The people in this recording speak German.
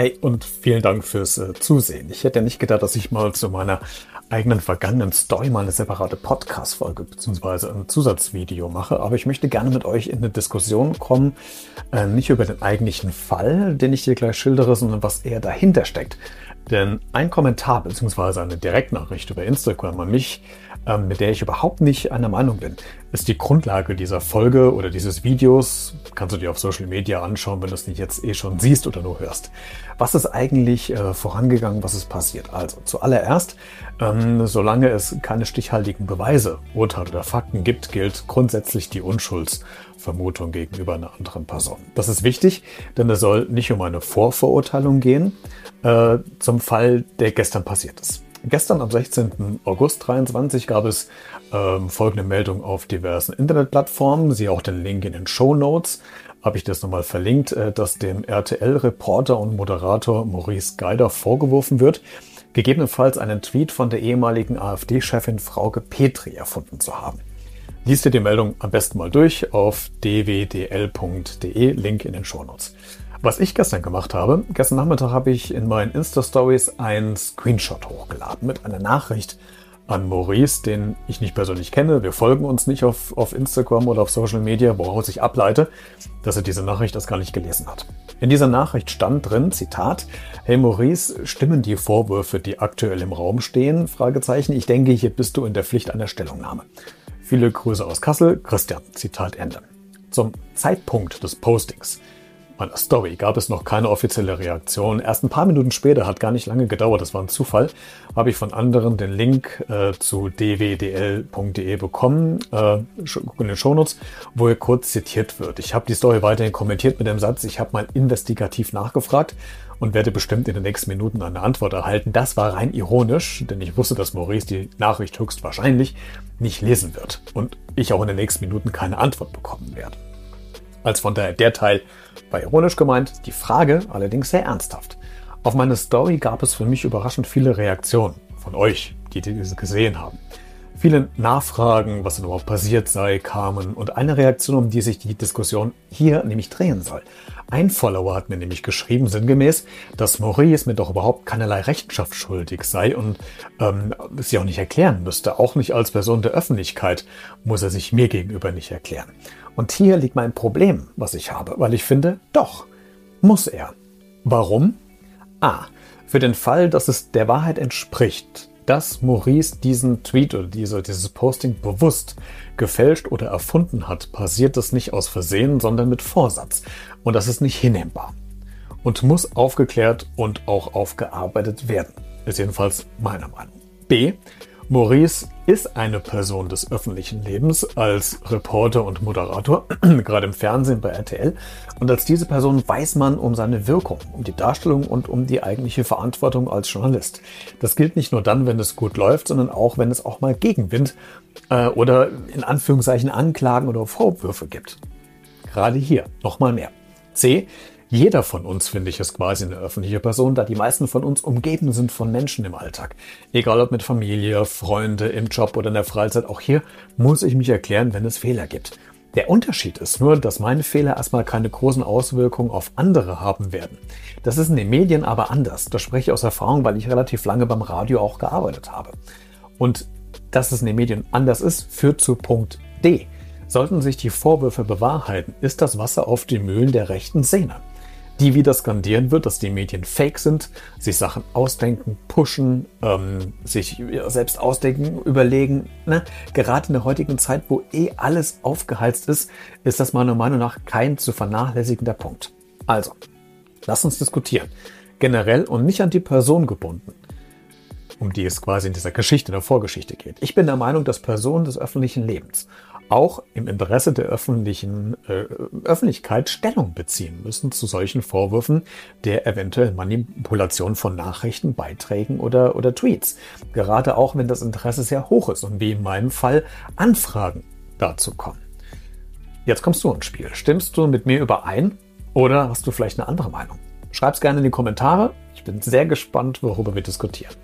Hey, und vielen Dank fürs äh, Zusehen. Ich hätte nicht gedacht, dass ich mal zu meiner eigenen vergangenen Story mal eine separate Podcast-Folge bzw. ein Zusatzvideo mache. Aber ich möchte gerne mit euch in eine Diskussion kommen, äh, nicht über den eigentlichen Fall, den ich dir gleich schildere, sondern was eher dahinter steckt. Denn ein Kommentar bzw. eine Direktnachricht über Instagram an mich ähm, mit der ich überhaupt nicht einer Meinung bin, ist die Grundlage dieser Folge oder dieses Videos. Kannst du dir auf Social Media anschauen, wenn du es nicht jetzt eh schon siehst oder nur hörst. Was ist eigentlich äh, vorangegangen, was ist passiert? Also zuallererst, ähm, solange es keine stichhaltigen Beweise, Urteile oder Fakten gibt, gilt grundsätzlich die Unschuldsvermutung gegenüber einer anderen Person. Das ist wichtig, denn es soll nicht um eine Vorverurteilung gehen äh, zum Fall, der gestern passiert ist. Gestern am 16. August 23 gab es ähm, folgende Meldung auf diversen Internetplattformen. Sie auch den Link in den Show Notes. Habe ich das nochmal verlinkt, äh, dass dem RTL-Reporter und Moderator Maurice Geider vorgeworfen wird, gegebenenfalls einen Tweet von der ehemaligen AfD-Chefin Frauke Petri erfunden zu haben. Lies dir die Meldung am besten mal durch auf dwdl.de, Link in den Show Notes. Was ich gestern gemacht habe, gestern Nachmittag habe ich in meinen Insta-Stories ein Screenshot hochgeladen mit einer Nachricht an Maurice, den ich nicht persönlich kenne. Wir folgen uns nicht auf, auf Instagram oder auf Social Media, woraus ich ableite, dass er diese Nachricht das gar nicht gelesen hat. In dieser Nachricht stand drin, Zitat, Hey Maurice, stimmen die Vorwürfe, die aktuell im Raum stehen? Fragezeichen. Ich denke, hier bist du in der Pflicht einer Stellungnahme. Viele Grüße aus Kassel, Christian. Zitat Ende. Zum Zeitpunkt des Postings meiner Story gab es noch keine offizielle Reaktion. Erst ein paar Minuten später, hat gar nicht lange gedauert, das war ein Zufall, habe ich von anderen den Link äh, zu dwdl.de bekommen, äh, in den Shownotes, wo er kurz zitiert wird. Ich habe die Story weiterhin kommentiert mit dem Satz, ich habe mal investigativ nachgefragt und werde bestimmt in den nächsten Minuten eine Antwort erhalten. Das war rein ironisch, denn ich wusste, dass Maurice die Nachricht höchstwahrscheinlich nicht lesen wird und ich auch in den nächsten Minuten keine Antwort bekommen werde. Als von daher der Teil war ironisch gemeint, die Frage allerdings sehr ernsthaft. Auf meine Story gab es für mich überraschend viele Reaktionen von euch, die diese gesehen haben. Viele Nachfragen, was denn überhaupt passiert sei, kamen und eine Reaktion, um die sich die Diskussion hier nämlich drehen soll. Ein Follower hat mir nämlich geschrieben, sinngemäß, dass Maurice mir doch überhaupt keinerlei Rechenschaft schuldig sei und ähm, sie auch nicht erklären müsste. Auch nicht als Person der Öffentlichkeit muss er sich mir gegenüber nicht erklären. Und hier liegt mein Problem, was ich habe, weil ich finde, doch, muss er. Warum? A. Für den Fall, dass es der Wahrheit entspricht, dass Maurice diesen Tweet oder diese, dieses Posting bewusst gefälscht oder erfunden hat, passiert das nicht aus Versehen, sondern mit Vorsatz. Und das ist nicht hinnehmbar. Und muss aufgeklärt und auch aufgearbeitet werden. Ist jedenfalls meiner Meinung. B. Maurice ist eine Person des öffentlichen Lebens als Reporter und Moderator, gerade im Fernsehen bei RTL. Und als diese Person weiß man um seine Wirkung, um die Darstellung und um die eigentliche Verantwortung als Journalist. Das gilt nicht nur dann, wenn es gut läuft, sondern auch, wenn es auch mal Gegenwind äh, oder in Anführungszeichen Anklagen oder Vorwürfe gibt. Gerade hier nochmal mehr. C. Jeder von uns, finde ich, ist quasi eine öffentliche Person, da die meisten von uns umgeben sind von Menschen im Alltag. Egal ob mit Familie, Freunde, im Job oder in der Freizeit, auch hier muss ich mich erklären, wenn es Fehler gibt. Der Unterschied ist nur, dass meine Fehler erstmal keine großen Auswirkungen auf andere haben werden. Das ist in den Medien aber anders. Das spreche ich aus Erfahrung, weil ich relativ lange beim Radio auch gearbeitet habe. Und dass es in den Medien anders ist, führt zu Punkt D. Sollten sich die Vorwürfe bewahrheiten, ist das Wasser auf die Mühlen der rechten Szene die wieder skandieren wird, dass die Medien fake sind, sich Sachen ausdenken, pushen, ähm, sich selbst ausdenken, überlegen. Ne? Gerade in der heutigen Zeit, wo eh alles aufgeheizt ist, ist das meiner Meinung nach kein zu vernachlässigender Punkt. Also, lass uns diskutieren. Generell und nicht an die Person gebunden, um die es quasi in dieser Geschichte, in der Vorgeschichte geht. Ich bin der Meinung, dass Personen des öffentlichen Lebens auch im Interesse der öffentlichen äh, Öffentlichkeit Stellung beziehen müssen zu solchen Vorwürfen der eventuellen Manipulation von Nachrichten, Beiträgen oder, oder Tweets. Gerade auch, wenn das Interesse sehr hoch ist und wie in meinem Fall Anfragen dazu kommen. Jetzt kommst du ins Spiel. Stimmst du mit mir überein oder hast du vielleicht eine andere Meinung? Schreib's gerne in die Kommentare. Ich bin sehr gespannt, worüber wir diskutieren.